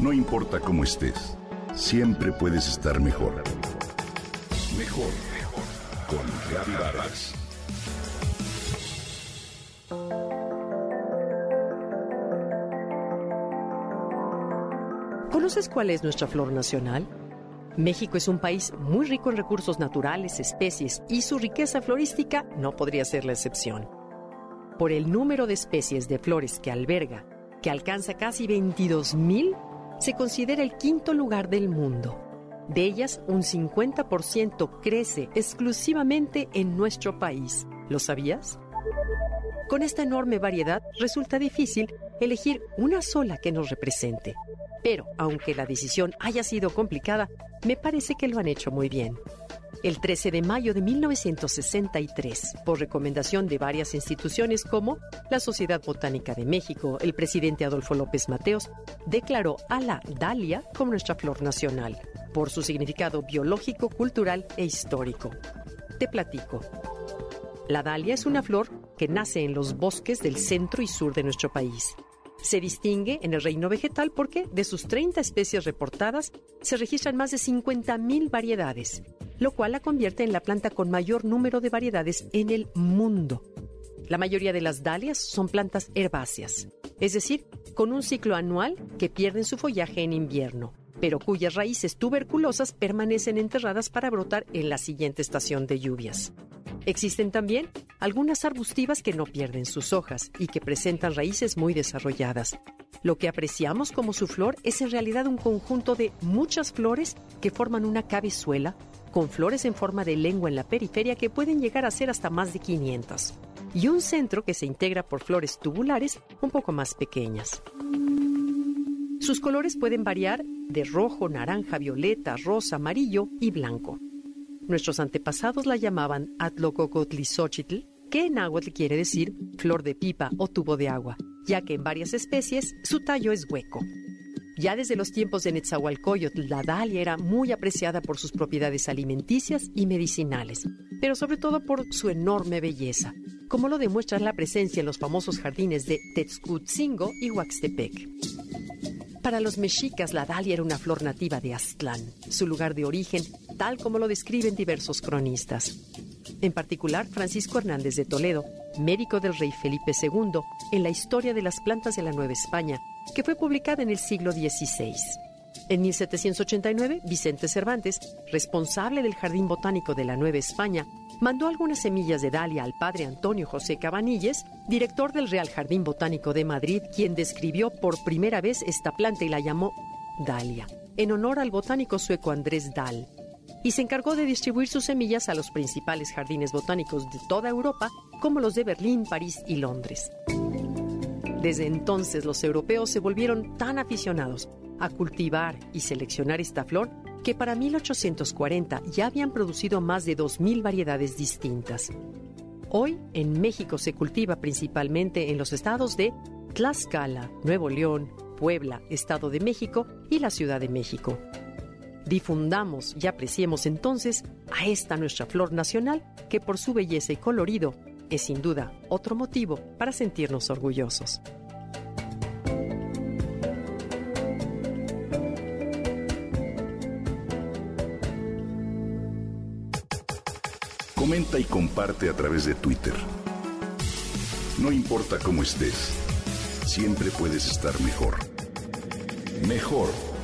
No importa cómo estés, siempre puedes estar mejor. Mejor, mejor. Con Reavivadas. ¿Conoces cuál es nuestra flor nacional? México es un país muy rico en recursos naturales, especies, y su riqueza florística no podría ser la excepción. Por el número de especies de flores que alberga, que alcanza casi 22.000, se considera el quinto lugar del mundo. De ellas, un 50% crece exclusivamente en nuestro país. ¿Lo sabías? Con esta enorme variedad resulta difícil elegir una sola que nos represente. Pero, aunque la decisión haya sido complicada, me parece que lo han hecho muy bien. El 13 de mayo de 1963, por recomendación de varias instituciones como la Sociedad Botánica de México, el presidente Adolfo López Mateos declaró a la dalia como nuestra flor nacional, por su significado biológico, cultural e histórico. Te platico. La dalia es una flor que nace en los bosques del centro y sur de nuestro país. Se distingue en el reino vegetal porque de sus 30 especies reportadas se registran más de 50.000 variedades, lo cual la convierte en la planta con mayor número de variedades en el mundo. La mayoría de las dalias son plantas herbáceas, es decir, con un ciclo anual que pierden su follaje en invierno, pero cuyas raíces tuberculosas permanecen enterradas para brotar en la siguiente estación de lluvias. Existen también algunas arbustivas que no pierden sus hojas y que presentan raíces muy desarrolladas. Lo que apreciamos como su flor es en realidad un conjunto de muchas flores que forman una cabezuela con flores en forma de lengua en la periferia que pueden llegar a ser hasta más de 500, y un centro que se integra por flores tubulares un poco más pequeñas. Sus colores pueden variar de rojo, naranja, violeta, rosa, amarillo y blanco. Nuestros antepasados la llamaban Atlococotlizochitl, que en náhuatl quiere decir flor de pipa o tubo de agua, ya que en varias especies su tallo es hueco. Ya desde los tiempos de Netzahualcoyotl, la dalia era muy apreciada por sus propiedades alimenticias y medicinales, pero sobre todo por su enorme belleza, como lo demuestra la presencia en los famosos jardines de Tetzcutzingo y Huaxtepec. Para los mexicas, la dalia era una flor nativa de Aztlán, su lugar de origen, tal como lo describen diversos cronistas. En particular, Francisco Hernández de Toledo, médico del rey Felipe II, en la historia de las plantas de la Nueva España, que fue publicada en el siglo XVI. En 1789, Vicente Cervantes, responsable del Jardín Botánico de la Nueva España, mandó algunas semillas de dalia al padre Antonio José Cabanilles, director del Real Jardín Botánico de Madrid, quien describió por primera vez esta planta y la llamó dalia, en honor al botánico sueco Andrés Dahl, y se encargó de distribuir sus semillas a los principales jardines botánicos de toda Europa, como los de Berlín, París y Londres. Desde entonces los europeos se volvieron tan aficionados a cultivar y seleccionar esta flor que para 1840 ya habían producido más de 2.000 variedades distintas. Hoy en México se cultiva principalmente en los estados de Tlaxcala, Nuevo León, Puebla, Estado de México y la Ciudad de México. Difundamos y apreciemos entonces a esta nuestra flor nacional que por su belleza y colorido es sin duda otro motivo para sentirnos orgullosos. Comenta y comparte a través de Twitter. No importa cómo estés, siempre puedes estar mejor.